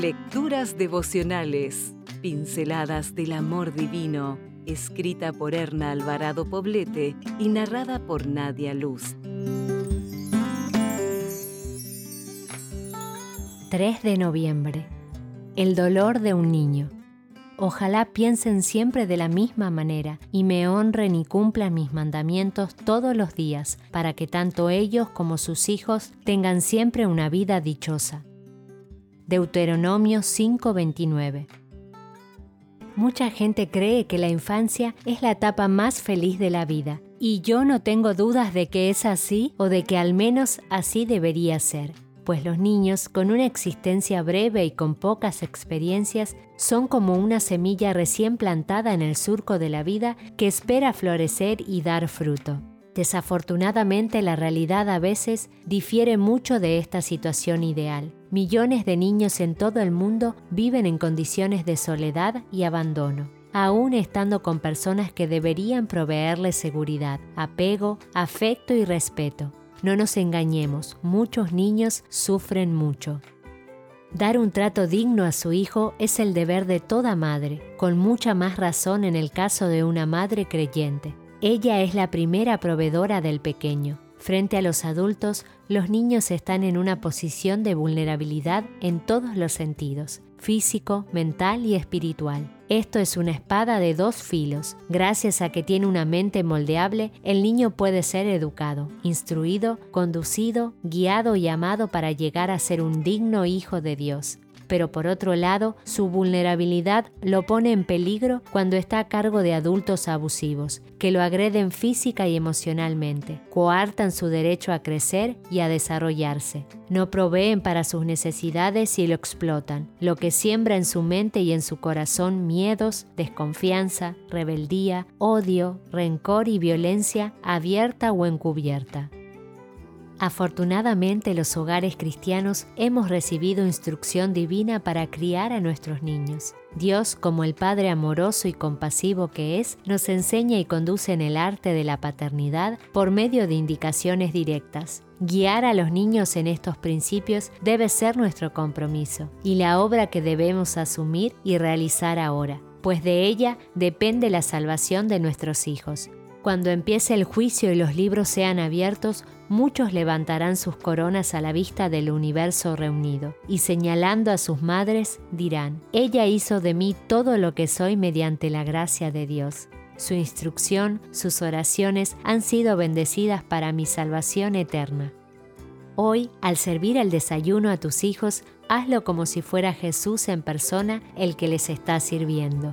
Lecturas devocionales, pinceladas del amor divino, escrita por Erna Alvarado Poblete y narrada por Nadia Luz. 3 de noviembre. El dolor de un niño. Ojalá piensen siempre de la misma manera y me honren y cumplan mis mandamientos todos los días, para que tanto ellos como sus hijos tengan siempre una vida dichosa. Deuteronomio 5:29 Mucha gente cree que la infancia es la etapa más feliz de la vida, y yo no tengo dudas de que es así o de que al menos así debería ser pues los niños, con una existencia breve y con pocas experiencias, son como una semilla recién plantada en el surco de la vida que espera florecer y dar fruto. Desafortunadamente la realidad a veces difiere mucho de esta situación ideal. Millones de niños en todo el mundo viven en condiciones de soledad y abandono aún estando con personas que deberían proveerles seguridad, apego, afecto y respeto. No nos engañemos, muchos niños sufren mucho. Dar un trato digno a su hijo es el deber de toda madre, con mucha más razón en el caso de una madre creyente. Ella es la primera proveedora del pequeño. Frente a los adultos, los niños están en una posición de vulnerabilidad en todos los sentidos, físico, mental y espiritual. Esto es una espada de dos filos. Gracias a que tiene una mente moldeable, el niño puede ser educado, instruido, conducido, guiado y amado para llegar a ser un digno hijo de Dios pero por otro lado, su vulnerabilidad lo pone en peligro cuando está a cargo de adultos abusivos, que lo agreden física y emocionalmente, coartan su derecho a crecer y a desarrollarse, no proveen para sus necesidades y lo explotan, lo que siembra en su mente y en su corazón miedos, desconfianza, rebeldía, odio, rencor y violencia abierta o encubierta. Afortunadamente los hogares cristianos hemos recibido instrucción divina para criar a nuestros niños. Dios, como el Padre amoroso y compasivo que es, nos enseña y conduce en el arte de la paternidad por medio de indicaciones directas. Guiar a los niños en estos principios debe ser nuestro compromiso y la obra que debemos asumir y realizar ahora, pues de ella depende la salvación de nuestros hijos. Cuando empiece el juicio y los libros sean abiertos, muchos levantarán sus coronas a la vista del universo reunido, y señalando a sus madres dirán, Ella hizo de mí todo lo que soy mediante la gracia de Dios. Su instrucción, sus oraciones han sido bendecidas para mi salvación eterna. Hoy, al servir el desayuno a tus hijos, hazlo como si fuera Jesús en persona el que les está sirviendo.